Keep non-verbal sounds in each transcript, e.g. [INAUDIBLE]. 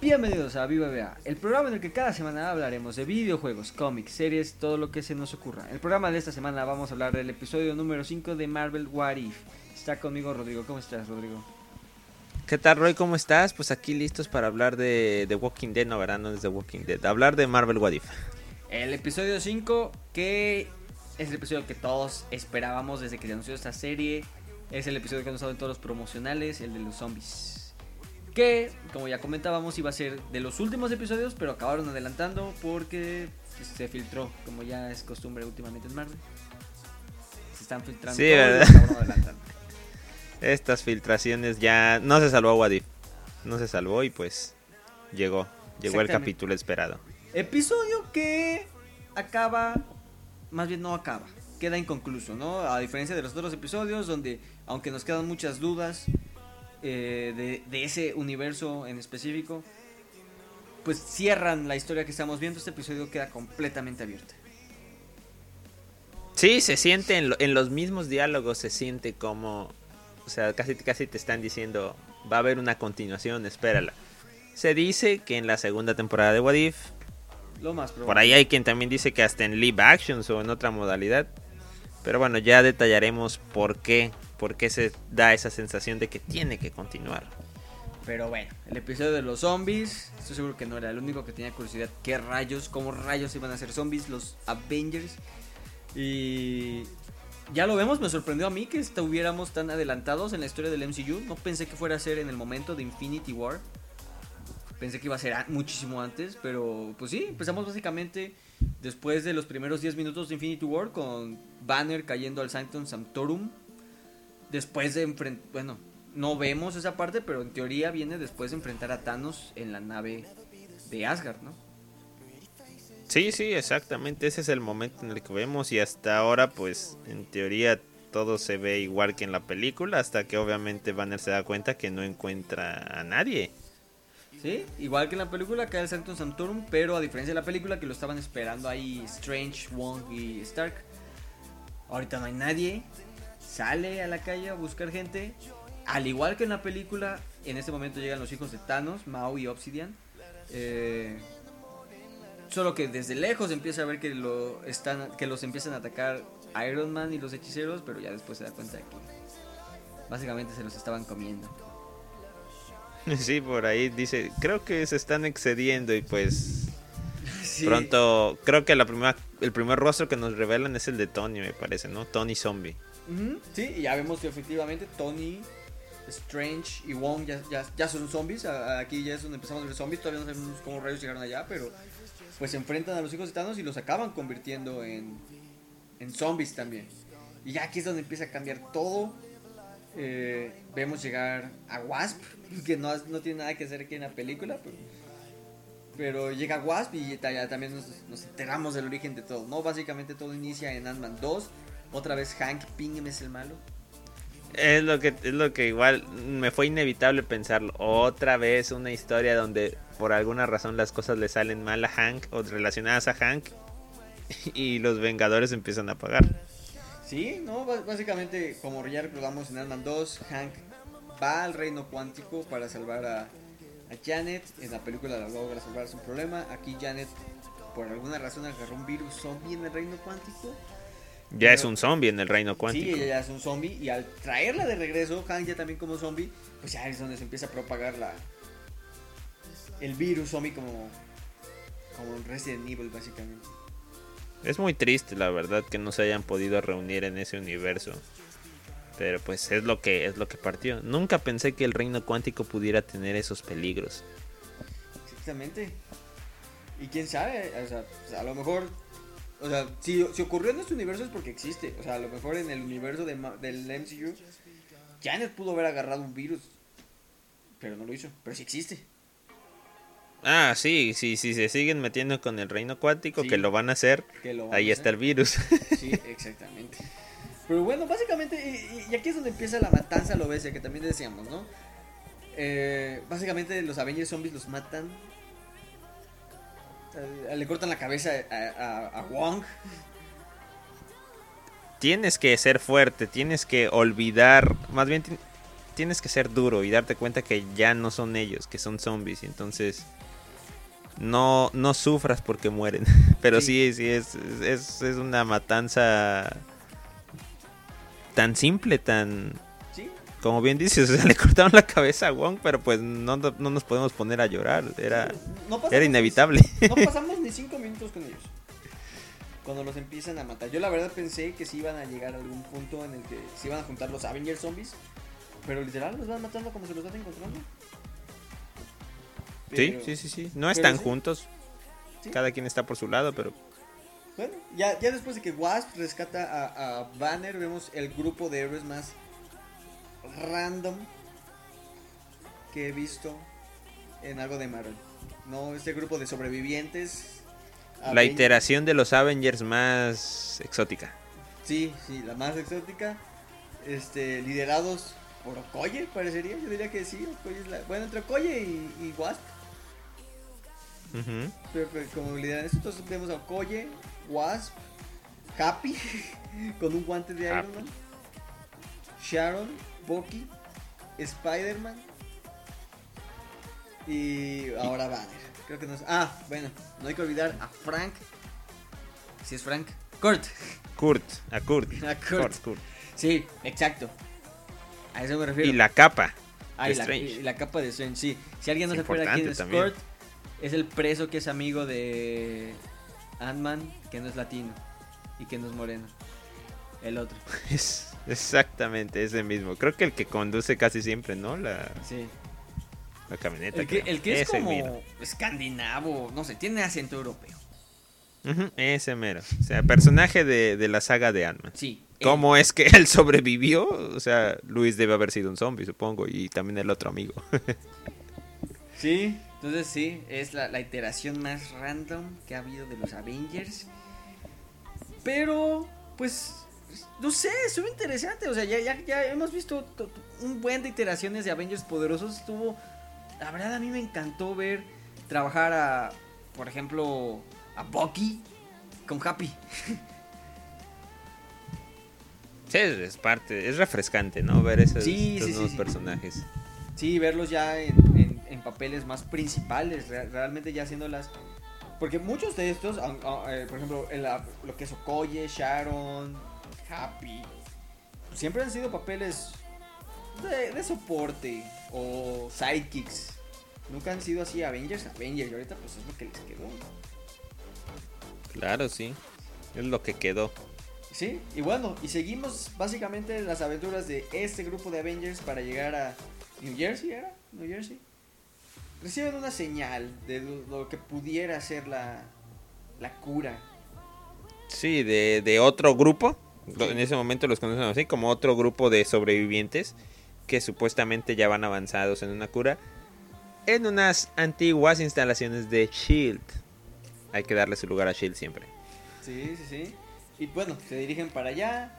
Bienvenidos a Viva BA, el programa en el que cada semana hablaremos de videojuegos, cómics, series, todo lo que se nos ocurra. En el programa de esta semana vamos a hablar del episodio número 5 de Marvel What If. Está conmigo Rodrigo. ¿Cómo estás, Rodrigo? ¿Qué tal, Roy? ¿Cómo estás? Pues aquí listos para hablar de The Walking Dead, no, verán, no es The Walking Dead, hablar de Marvel What If. El episodio 5, que es el episodio que todos esperábamos desde que se anunció esta serie. Es el episodio que nos dado en todos los promocionales, el de los zombies que, como ya comentábamos, iba a ser de los últimos episodios, pero acabaron adelantando porque se filtró, como ya es costumbre últimamente en Marvel. Se están filtrando sí, [LAUGHS] Estas filtraciones ya no se salvó Wadif. No se salvó y pues llegó. Llegó el capítulo esperado. Episodio que acaba, más bien no acaba, queda inconcluso, ¿no? A diferencia de los otros episodios donde, aunque nos quedan muchas dudas, eh, de, ese universo en específico, pues cierran la historia que estamos viendo. Este episodio queda completamente abierto. Sí, se siente en, los mismos diálogos, se siente como, o sea, casi, casi te están diciendo, va a haber una continuación, espérala. Se dice que en la segunda temporada de What If, Lo más por ahí hay quien también dice que hasta en live actions o en otra modalidad. Pero bueno, ya detallaremos por qué por qué se da esa sensación de que tiene que continuar. Pero bueno, el episodio de los zombies, estoy seguro que no era el único que tenía curiosidad. ¿Qué rayos? ¿Cómo rayos iban a ser zombies los Avengers? Y ya lo vemos, me sorprendió a mí que estuviéramos tan adelantados en la historia del MCU. No pensé que fuera a ser en el momento de Infinity War. Pensé que iba a ser muchísimo antes, pero pues sí, empezamos básicamente después de los primeros 10 minutos de Infinity War con Banner cayendo al Sanctum Sanctorum después de enfrentar, bueno, no vemos esa parte, pero en teoría viene después de enfrentar a Thanos en la nave de Asgard, ¿no? Sí, sí, exactamente, ese es el momento en el que vemos y hasta ahora pues en teoría todo se ve igual que en la película hasta que obviamente Banner se da cuenta que no encuentra a nadie. Sí, igual que en la película cae el Sanctum Sanctorum, pero a diferencia de la película que lo estaban esperando ahí Strange, Wong y Stark. Ahorita no hay nadie, sale a la calle a buscar gente. Al igual que en la película, en este momento llegan los hijos de Thanos, Mao y Obsidian. Eh, solo que desde lejos empieza a ver que, lo están, que los empiezan a atacar Iron Man y los hechiceros, pero ya después se da cuenta de que básicamente se los estaban comiendo. [LAUGHS] Sí, por ahí dice, creo que se están excediendo y pues [LAUGHS] pronto, creo que la primera, el primer rostro que nos revelan es el de Tony, me parece, ¿no? Tony Zombie. Sí, y ya vemos que efectivamente Tony, Strange y Wong ya, ya, son zombies. Aquí ya es donde empezamos a ver zombies. Todavía no sabemos cómo rayos llegaron allá, pero pues se enfrentan a los hijos de Thanos y los acaban convirtiendo en, en zombies también. Y ya aquí es donde empieza a cambiar todo. Eh, vemos llegar a Wasp, [LAUGHS] que no, no, tiene nada que hacer aquí en la película, pero, pero llega Wasp y ya, también nos, nos, enteramos del origen de todo, ¿no? Básicamente todo inicia en Ant-Man 2, otra vez Hank Pym es el malo. Es lo que es lo que igual me fue inevitable pensarlo. Otra vez una historia donde por alguna razón las cosas le salen mal a Hank o relacionadas a Hank [LAUGHS] y los Vengadores empiezan a pagar. Sí, no, básicamente como ya recordamos en Ant-Man 2, Hank va al reino cuántico para salvar a, a Janet. En la película la logra salvar su problema. Aquí Janet por alguna razón agarró un virus zombie en el reino cuántico ya es un zombie en el reino cuántico. Sí, ella ya es un zombie. Y al traerla de regreso, Hank ya también como zombie, pues ya es donde se empieza a propagar la el virus zombie como, como Resident Evil, básicamente. Es muy triste, la verdad, que no se hayan podido reunir en ese universo. Pero pues es lo que es lo que partió. Nunca pensé que el reino cuántico pudiera tener esos peligros. Exactamente. Y quién sabe, o sea, pues, a lo mejor o sea, si, si ocurrió en este universo es porque existe. O sea, a lo mejor en el universo de, del MCU, Janet pudo haber agarrado un virus. Pero no lo hizo. Pero sí existe. Ah, sí, sí, sí, se siguen metiendo con el reino cuántico, que lo van a hacer, ahí está el virus. Sí, exactamente. Pero bueno, básicamente, y, aquí es donde empieza la matanza lo ves, que también decíamos, ¿no? Eh, básicamente los Avengers zombies los matan le cortan la cabeza a, Wong. Tienes que ser fuerte, tienes que olvidar, más bien tienes que ser duro y darte cuenta que ya no son ellos, que son zombies. Y entonces no, no sufras porque mueren. [LAUGHS] Pero sí, sí, es, es, es una matanza tan simple, tan... Sí, Como bien dices, [LAUGHS] o sea, le cortaron la cabeza a Wong, pero pues no, no nos podemos poner a llorar. Era, no pasamos era inevitable. No [LAUGHS] pasamos ni cinco minutos con ellos. Cuando los empiezan a matar. Yo la verdad pensé que sí iban a llegar a algún punto en el que se iban a juntar los Avengers zombies. Pero literal los van matando como se los van encontrando. Sí, Pero- sí, sí, sí. No pero están sí. juntos. Sí. Cada quien está por su lado, pero Bueno, ya, ya después de que Wasp rescata a, a Banner, vemos el grupo de héroes más random que he visto en algo de Marvel. No, este grupo de sobrevivientes. la Avengers- iteración de los Avengers más exótica. Sí, sí, la más exótica. Este, liderados por Okoye, parecería. Yo diría que sí, Okoye es la. Bueno, entre Okoye y, y Wasp. Pero, pero como lideran esto, entonces vemos a Okoye, Wasp, Happy, [LAUGHS] con un guante de Iron. Man, Sharon, Bucky, Spider-Man y ahora Banner. Creo que no es. Ah, bueno, no hay que olvidar a Frank. Si es Frank, Kurt. Kurt, a Kurt. A Kurt. Kurt. Sí, exacto. A eso me refiero. Y la capa. Ah, y la, Strange. y la capa de Strange, sí. Si alguien no Es se acuerda quién es también. Kurt, es el preso que es amigo de Ant-Man, que no es latino y que no es moreno. El otro, [LAUGHS] Es exactamente ese mismo. Creo que el que conduce casi siempre, ¿no? La, sí. la camioneta. El que, creo. el que es como mero. escandinavo, no sé, tiene acento europeo. Ese mero. O sea, personaje de, de la saga de Ant-Man. Sí. él. ¿Cómo es que [LAUGHS] él sobrevivió? O sea, Luis debe haber sido un zombie, supongo. Y también el otro amigo. [LAUGHS] Sí, entonces sí, es la, la iteración más random que ha habido de los Avengers. Pero, pues, no sé, estuvo interesante. O sea, ya, ya, ya hemos visto to- to- un buen de iteraciones de Avengers poderosos. Estuvo, la verdad, a mí me encantó ver trabajar a, por ejemplo, a Bucky con Happy. [LAUGHS] Sí, es, parte, es refrescante, ¿no? Ver esos, Sí, estos sí, sí, nuevos sí. personajes. Sí, verlos ya en, en- en papeles más principales, re- realmente ya haciéndolas. Porque muchos de estos, aun- eh, por ejemplo, la- lo que es Okoye, Sharon, Happy, siempre han sido papeles de, de soporte o sidekicks. Nunca han sido así Avengers, Avengers. Y ahorita, pues es lo que les quedó. Claro, sí. Es lo que quedó. Sí, y bueno, y seguimos básicamente las aventuras de este grupo de Avengers para llegar a New Jersey, ¿era? New Jersey. Reciben una señal de lo, lo que pudiera ser la, la cura. Sí, de, de otro grupo. En ese momento los conocen así como otro grupo de sobrevivientes que supuestamente ya van avanzados en una cura en unas antiguas instalaciones de Shield. Hay que darle su lugar a Shield siempre. Sí, sí, sí. Y bueno, se dirigen para allá.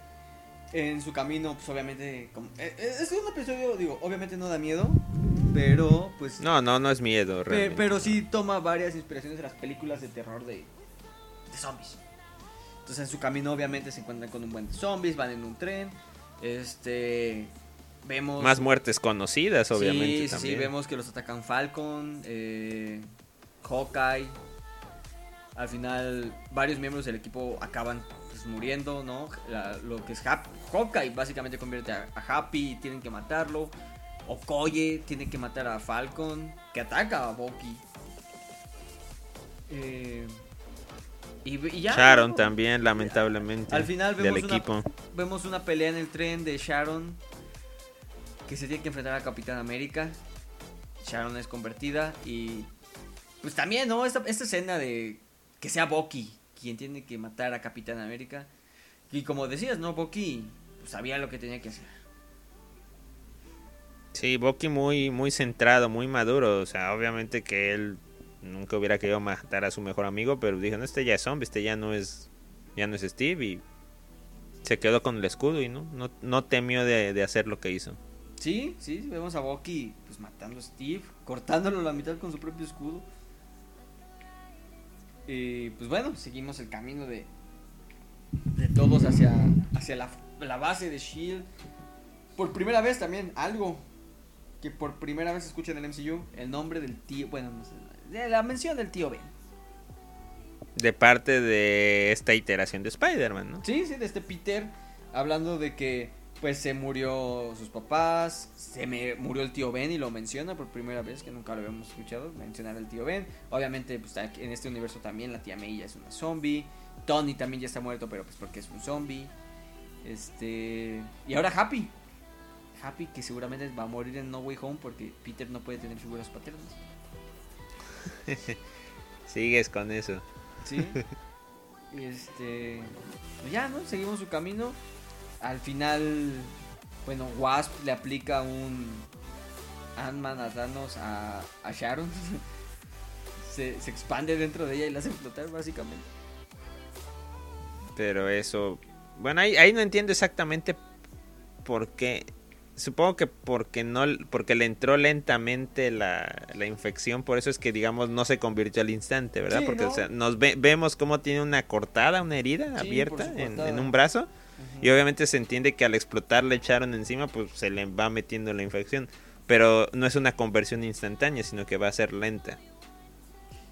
En su camino, pues obviamente... Como, eh, eh, es un episodio, digo, obviamente no da miedo, pero pues... No, no, no es miedo. Realmente. pero sí toma varias inspiraciones de las películas de terror de, de zombies. Entonces en su camino obviamente se encuentran con un buen de zombies, van en un tren. Este vemos Más muertes conocidas, obviamente. Sí, sí, sí, también. vemos que los atacan Falcon, eh, Hawkeye. Al final varios miembros del equipo acaban pues, muriendo, ¿no? La- lo que es Hap- Hawkeye básicamente convierte a, a Happy y tienen que matarlo. Okoye tiene que matar a Falcon, que ataca a Bucky. Eh, y, y ya. Sharon ¿no? también, lamentablemente. Al final del vemos una, equipo. vemos una pelea en el tren de Sharon que se tiene que enfrentar a Capitán América. Sharon es convertida y pues también, ¿no? Esta, esta escena de que sea Bucky quien tiene que matar a Capitán América. Y como decías, ¿no? Bucky pues, sabía lo que tenía que hacer. Sí, Bucky muy, muy centrado, muy maduro. O sea, obviamente que él nunca hubiera querido matar a su mejor amigo, pero dijo, no, este ya es zombie, este ya no es, ya no es Steve y se quedó con el escudo y no, no, no temió de, de hacer lo que hizo. Sí, sí, vemos a Bucky pues matando a Steve, cortándolo a la mitad con su propio escudo. Y pues bueno, seguimos el camino de, de todos hacia, hacia la, la base de Shield. Por primera vez también algo que por primera vez escucha en el MCU el nombre del tío, bueno, no sé, la mención del tío Ben. De parte de esta iteración de Spider-Man, ¿no? Sí, sí, de este Peter, hablando de que pues se murió sus papás, se me murió el tío Ben y lo menciona por primera vez, que nunca lo habíamos escuchado mencionar al tío Ben. Obviamente, pues en este universo también la tía May ya es una zombie. Tony también ya está muerto, pero pues porque es un zombie. Este. Y ahora Happy. Happy que seguramente va a morir en No Way Home porque Peter no puede tener figuras paternas. [LAUGHS] Sigues con eso. Sí. Y este. Pues ya, ¿no? Seguimos su camino. Al final, bueno, Wasp le aplica un Ant-Man a Thanos a, a Sharon. [LAUGHS] se, se expande dentro de ella y la hace explotar, básicamente. Pero eso. Bueno, ahí, ahí no entiendo exactamente por qué. Supongo que porque no porque le entró lentamente la, la infección, por eso es que digamos no se convirtió al instante, ¿verdad? Sí, porque ¿no? o sea, nos ve- vemos cómo tiene una cortada, una herida Sí, abierta en, un brazo. Y obviamente se entiende que al explotar le echaron encima, pues se le va metiendo la infección. Pero no es una conversión instantánea, sino que va a ser lenta.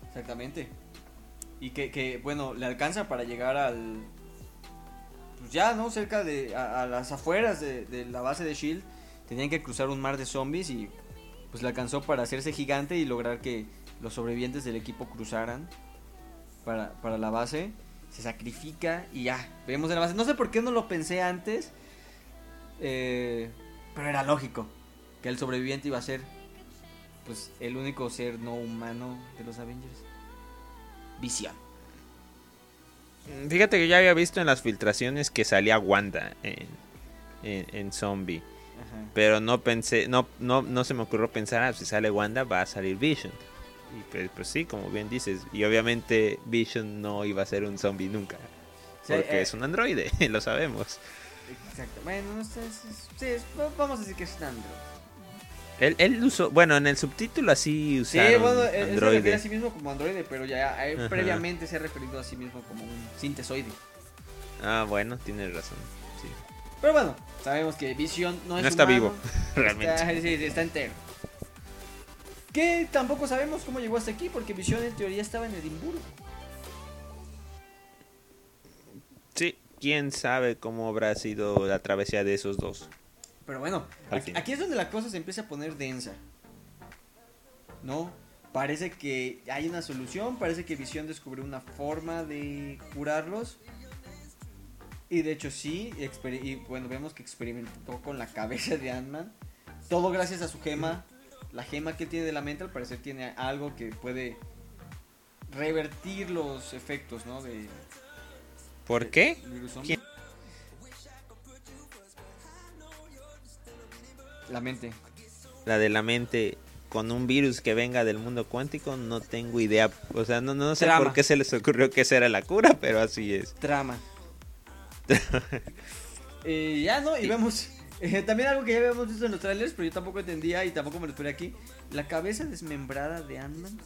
Exactamente. Y que, que, bueno, le alcanza para llegar al. Pues ya, ¿no? Cerca de. A, a las afueras de, de la base de Shield. Tenían que cruzar un mar de zombies y. Pues le alcanzó para hacerse gigante y lograr que los sobrevivientes del equipo cruzaran. Para, para la base. Se sacrifica y ya. Vemos en la base. No sé por qué no lo pensé antes. eh, pero era lógico. Que el sobreviviente iba a ser. Pues el único ser no humano de los Avengers. Visión. Fíjate que ya había visto en las filtraciones que salía Wanda en, en, en Zombie. Ajá. Pero no pensé, no, no, no se me ocurrió pensar, ah, si sale Wanda va a salir Vision. Y pues, pues sí, como bien dices. Y obviamente Vision no iba a ser un zombie nunca. Sí, Porque eh, es un androide, [LAUGHS] lo sabemos. Exacto. Bueno, no sé. sí, vamos a decir que es un androide. Él, él usó, bueno, en el subtítulo así Sí, usaron bueno, él, él se refiere a sí mismo como androide, pero ya él previamente se ha referido a sí mismo como un sintesoide. Ah, bueno, tienes razón. Sí. Pero bueno, sabemos que Vision no es No está humano, vivo, [LAUGHS] realmente. Está, sí, sí, está entero. Que tampoco sabemos cómo llegó hasta aquí, porque Vision en teoría estaba en Edimburgo. Sí, quién sabe cómo habrá sido la travesía de esos dos. Pero bueno, aquí, aquí es donde la cosa se empieza a poner densa. ¿No? Parece que hay una solución, parece que Visión descubrió una forma de curarlos. Y de hecho sí, y bueno, vemos que experimentó con la cabeza de Ant-Man. Todo gracias a su gema. La gema que él tiene de la mente al parecer tiene algo que puede revertir los efectos, ¿no? De, ¿Por qué? ¿Quién? La mente. La de la mente con un virus que venga del mundo cuántico, no tengo idea. O sea, no, no sé Trama. por qué se les ocurrió que esa era la cura, pero así es. Trama. [LAUGHS] Eh, ya no, y vemos eh, también algo que ya habíamos visto en los trailers, pero yo tampoco entendía y tampoco me lo esperé aquí. La cabeza desmembrada de Ant-Man.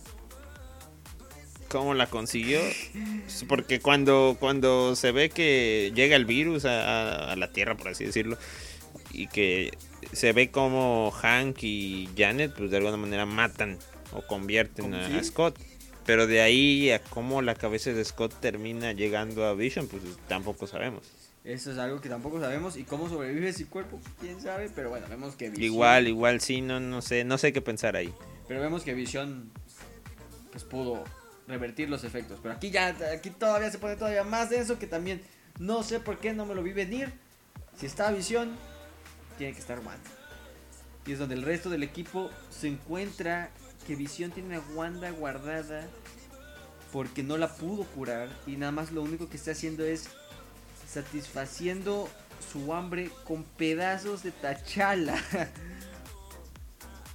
¿Cómo la consiguió? [LAUGHS] Porque cuando, cuando se ve que llega el virus a, a- a la Tierra, por así decirlo, y que se ve como Hank y Janet, pues de alguna manera matan o convierten a, ¿Sí? a Scott. Pero de ahí a cómo la cabeza de Scott termina llegando a Vision, pues tampoco sabemos. Eso es algo que tampoco sabemos. Y cómo sobrevive ese cuerpo, quién sabe. Pero bueno, vemos que Vision. Igual, igual, sí, no, no sé, no sé qué pensar ahí. Pero vemos que Vision pues pudo revertir los efectos. Pero aquí ya, aquí todavía se pone todavía más denso que también no sé por qué no me lo vi venir. Si está Visión, tiene que estar Wanda. Y es donde el resto del equipo se encuentra que Visión tiene una Wanda guardada porque no la pudo curar y nada más lo único que está haciendo es satisfaciendo su hambre con pedazos de tachala. [LAUGHS]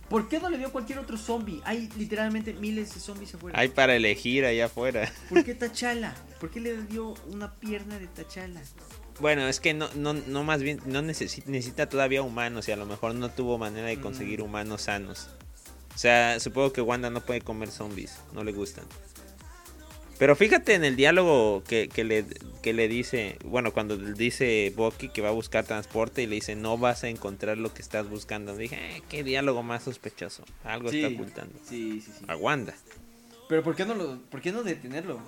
¿Por qué no le dio a cualquier otro zombie? Hay literalmente miles de zombies afuera. Hay para elegir allá afuera. [LAUGHS] ¿Por qué Tachala? ¿Por qué le dio una pierna de Tachala? Bueno, es que no, no, no más bien, no necesita, necesita todavía humanos y a lo mejor no tuvo manera de conseguir Mm. humanos sanos. O sea, supongo que Wanda no puede comer zombies, no le gustan. Pero fíjate en el diálogo que, que, le, que le dice, bueno, cuando dice Bucky que va a buscar transporte y le dice, no vas a encontrar lo que estás buscando. Dije, eh, qué diálogo más sospechoso. Algo Sí, está ocultando. Sí, sí, sí. A Wanda. Pero ¿por qué no lo, por qué no detenerlo?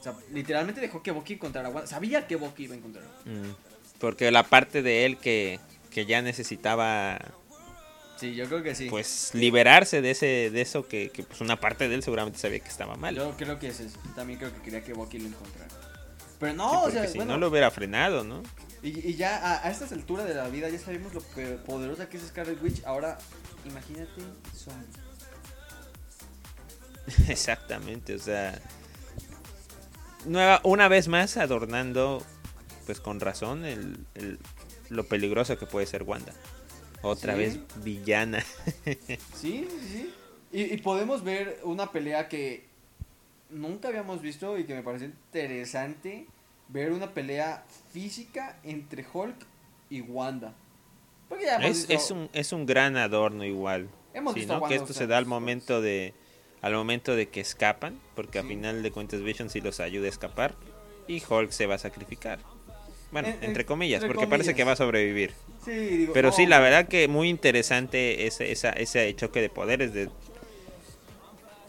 O sea, literalmente dejó que Bucky encontrara a Wanda. Sabía que Bucky iba a encontrar. Mm, Porque la parte de él que, que ya necesitaba Sí, yo creo que sí. pues liberarse de ese de eso que, que, pues una parte de él seguramente sabía que estaba mal. Yo creo que es eso. También creo que quería que Bucky lo encontrara. Pero Sí, no, o sea, si bueno, no lo hubiera frenado, ¿no? y, y ya a, a estas alturas de la vida ya sabemos lo pe- poderosa que es Scarlet Witch. Ahora, imagínate, son [LAUGHS] Exactamente, o sea, nueva, una vez más adornando, pues con razón, el, el- lo peligroso que puede ser Wanda. Otra Sí. vez villana. [LAUGHS] Sí, sí. Y, y podemos ver una pelea que nunca habíamos visto y que me parece interesante. Ver una pelea física entre Hulk y Wanda. Porque ya hemos Es, visto- es, un, es un gran adorno igual. Hemos Sí, visto a Que esto se da al momento de al momento de que escapan, porque a Sí. final de cuentas Vision sí los ayuda a escapar y Hulk se va a sacrificar. Bueno, En- en- entre comillas, entre porque parece que va a sobrevivir. Sí, digo, Pero sí, la verdad que muy interesante ese, esa, ese choque de poderes. De...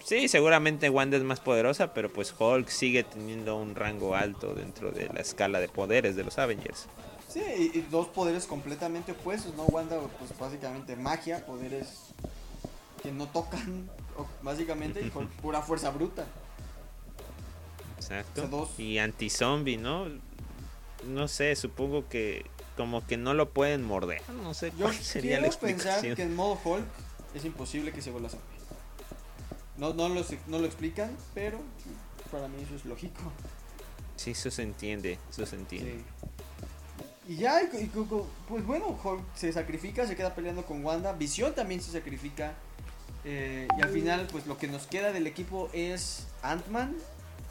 Sí, seguramente Wanda es más poderosa, pero pues Hulk sigue teniendo un rango alto dentro de la escala de poderes de los Avengers. Sí, y, y dos poderes completamente opuestos, ¿no? Wanda, pues básicamente magia, poderes que no tocan, básicamente, y Hulk [LAUGHS] pura fuerza bruta. Exacto. O sea, dos- Y anti-zombie, ¿no? No sé, supongo que como que no lo pueden morder. No sé Yo cuál sería la quiero pensar explicación. que en modo Hulk es imposible que se vuelva zombie. No, no, lo, no lo explican, pero para mí eso es lógico. Sí, eso se entiende, eso se entiende. Sí. Y ya, y, y- y- pues bueno, Hulk se sacrifica, se queda peleando con Wanda. Visión también se sacrifica. eh, y al final, pues lo que nos queda del equipo es Ant-Man,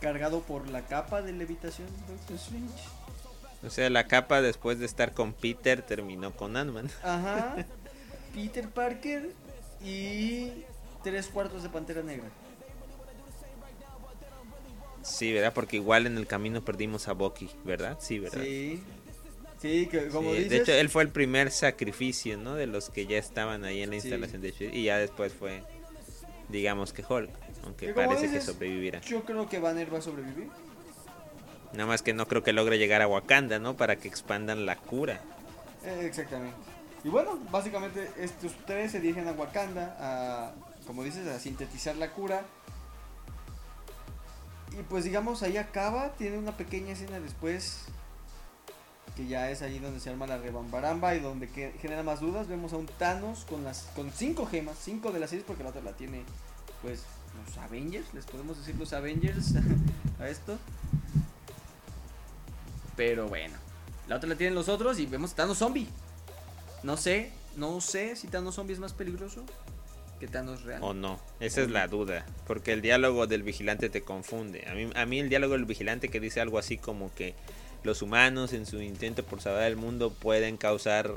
cargado por la capa de levitación de Doctor Strange. O sea, la capa después de estar con Peter terminó con Ant-Man. Ajá. [LAUGHS] Peter Parker y tres cuartos de Pantera Negra. Sí, ¿verdad? Porque igual en el camino perdimos a Bucky, ¿verdad? Sí, ¿verdad? Sí. Sí, que como Sí, dices. de hecho, él fue el primer sacrificio, ¿no? De los que ya estaban ahí en la Sí. instalación de Shield. Y ya después fue, digamos que Hulk. Aunque Que parece dices, que sobrevivirá. Yo creo que Banner va a sobrevivir. Nada más que no creo que logre llegar a Wakanda, ¿no? Para que expandan la cura. Eh, exactamente. Y bueno, básicamente estos tres se dirigen a Wakanda a, como dices, a sintetizar la cura. Y pues digamos, ahí acaba, tiene una pequeña escena después, que ya es ahí donde se arma la rebambaramba y donde que- genera más dudas. Vemos a un Thanos con las con cinco gemas, cinco de las seis porque la otra la tiene, pues, los Avengers, les podemos decir los Avengers [LAUGHS] a esto. Pero bueno, la otra la tienen los otros y vemos Thanos zombie. No sé, no sé si Thanos zombie es más peligroso que Thanos real. O no, esa es la duda. Porque el diálogo del vigilante te confunde. A mí, a mí el diálogo del vigilante que dice algo así como que los humanos en su intento por salvar el mundo pueden causar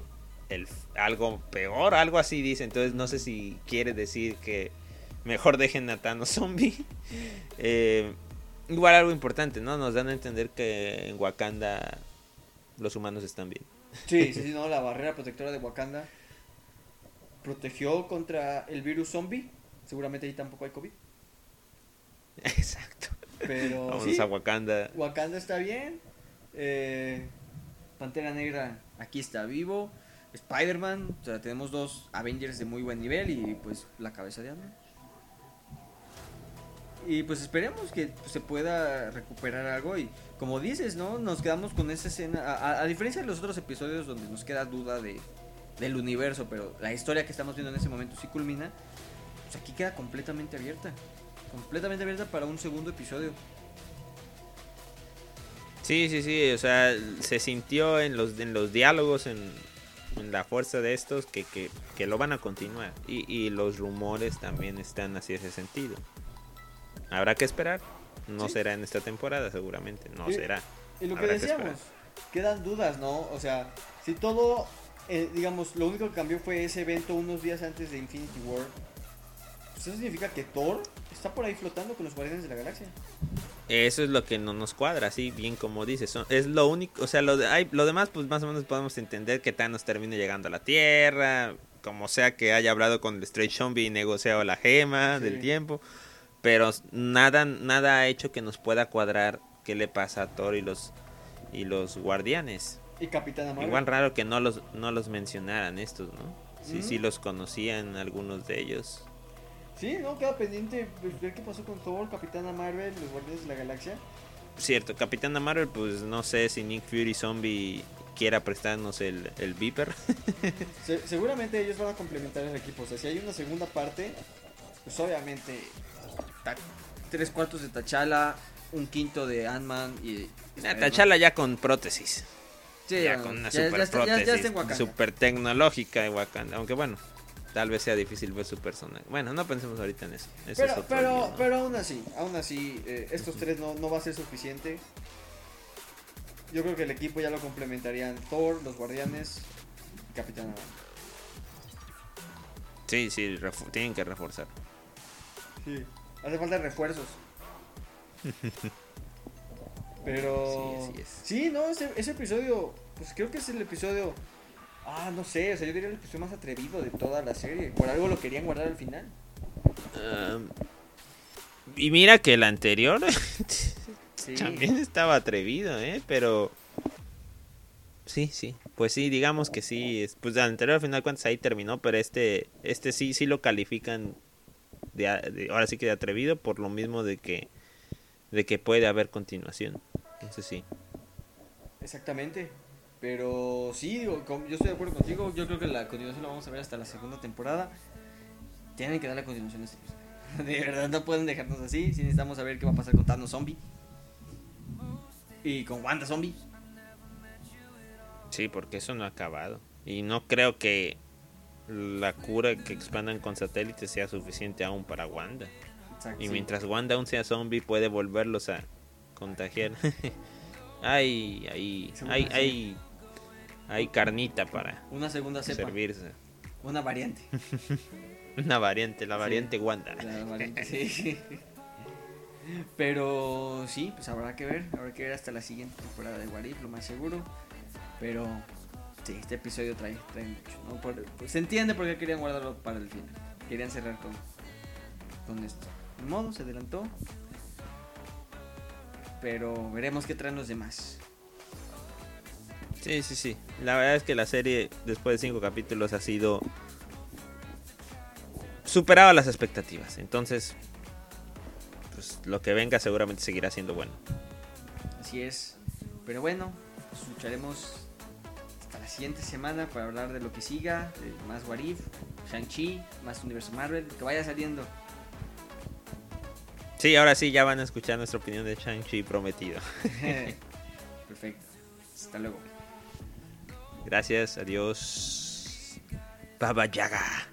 el, algo peor, algo así dice. Entonces no sé si quiere decir que mejor dejen a Thanos zombie. [LAUGHS] Eh, igual algo importante, ¿no? Nos dan a entender que en Wakanda los humanos están bien. Sí, [LAUGHS] sí, sí, no, la barrera protectora de Wakanda protegió contra el virus zombie. Seguramente ahí tampoco hay COVID. Exacto. Pero Vámonos sí, a Wakanda. Wakanda está bien. Eh, Pantera Negra aquí está vivo. Spider-Man, o sea, tenemos dos Avengers de muy buen nivel y pues la cabeza de Ant-Man. Y pues esperemos que se pueda recuperar algo y como dices, ¿no? Nos quedamos con esa escena, a, diferencia de los otros episodios donde nos queda duda de, del universo, pero la historia que estamos viendo en ese momento sí culmina, pues aquí queda completamente abierta. Completamente abierta para un segundo episodio. Sí, sí, sí, o sea, se sintió en los, en los diálogos, en, en la fuerza de estos, que, que, que lo van a continuar. Y, y los rumores también están hacia ese sentido. Habrá que esperar. No Sí. será en esta temporada, seguramente. No Y- será. Y lo que Habrá que decíamos, quedan dudas, ¿no? O sea, si todo, eh, digamos, lo único que cambió fue ese evento unos días antes de Infinity War, Pues eso significa que Thor está por ahí flotando con los Guardianes de la Galaxia. Eso es lo que no nos cuadra, así bien como dices. son- Es lo único, o sea, lo, de, hay, lo demás, pues más o menos podemos entender que Thanos termine llegando a la Tierra, como sea que haya hablado con el Straight Zombie y negociado la gema Sí. del tiempo. Pero nada, nada ha hecho que nos pueda cuadrar qué le pasa a Thor y los, y los guardianes. Y Capitana Marvel. Igual raro que no los, no los mencionaran estos, ¿no? Sí, Mm. sí los conocían algunos de ellos. Sí, no, queda pendiente pues, ver qué pasó con Thor, Capitana Marvel, los Guardianes de la Galaxia. Cierto, Capitana Marvel, pues no sé si Nick Fury Zombie quiera prestarnos el, el Viper. [LAUGHS] Se- seguramente ellos van a complementar el equipo. O sea, si hay una segunda parte, pues obviamente tres cuartos de T'Challa, un quinto de Ant-Man y... Nah, T'Challa ya con prótesis. Sí, ya con una ya- super ya está, prótesis. ya está en Wakanda. super tecnológica de Wakanda. Aunque bueno, tal vez sea difícil ver su personaje. Bueno, no pensemos ahorita en eso. Eso Pero, es pero, lío, ¿no? pero aún así, aún así, eh, estos tres no, no va a ser suficiente. Yo creo que el equipo ya lo complementarían Thor, los Guardianes, y Capitana Marvel. Sí, sí, tienen que reforzar. Sí. Hace falta refuerzos. [LAUGHS] Pero. Sí, así es. Sí, no, ese, ese episodio. Pues creo que es el episodio. Ah, no sé, o sea, yo diría el episodio más atrevido de toda la serie. Por algo lo querían guardar al final. Um, y mira que el anterior [LAUGHS] Sí. también estaba atrevido, ¿eh? Pero... Sí, sí. Pues sí, digamos que sí. es- Pues el anterior al final de cuentas ahí terminó, pero este este sí sí lo califican de, a- de- ahora sí que de atrevido por lo mismo de que de que puede haber continuación. Entonces sí. Exactamente. Pero sí, digo, yo estoy de acuerdo contigo. Yo creo que la continuación la vamos a ver hasta la segunda temporada. Tienen que dar la continuación a este episodio. [LAUGHS] De verdad, no pueden dejarnos así. Sí necesitamos saber qué va a pasar con Thanos Zombie. Y con Wanda Zombie. Sí, porque eso no ha acabado. Y no creo que la cura que expandan con satélites sea suficiente aún para Wanda. Exacto, Y sí. mientras Wanda aún sea zombie, puede volverlos a contagiar. [LAUGHS] hay, hay, hay, hay, hay carnita para Una segunda cepa. servirse. Una variante. [LAUGHS] Una variante, la Sí. variante Wanda. La variante, [LAUGHS] sí. Pero sí, pues habrá que ver. Habrá que ver hasta la siguiente temporada de Warif, lo más seguro. Pero sí, este episodio trae, trae mucho. ¿no? Por- pues, se entiende por qué querían guardarlo para el final. Querían cerrar con, con esto. De modo, se adelantó. Pero veremos qué traen los demás. Sí, sí, sí. La verdad es que la serie, después de cinco capítulos, ha sido superado las expectativas. Entonces, pues lo que venga seguramente seguirá siendo bueno. Así es. Pero bueno, escucharemos la siguiente semana para hablar de lo que siga, de más Warif, Shang-Chi, más Universo Marvel, que vaya saliendo. Sí, ahora sí ya van a escuchar nuestra opinión de Shang-Chi prometido. [LAUGHS] [LAUGHS] Perfecto. Hasta luego. Gracias, adiós. Baba Yaga.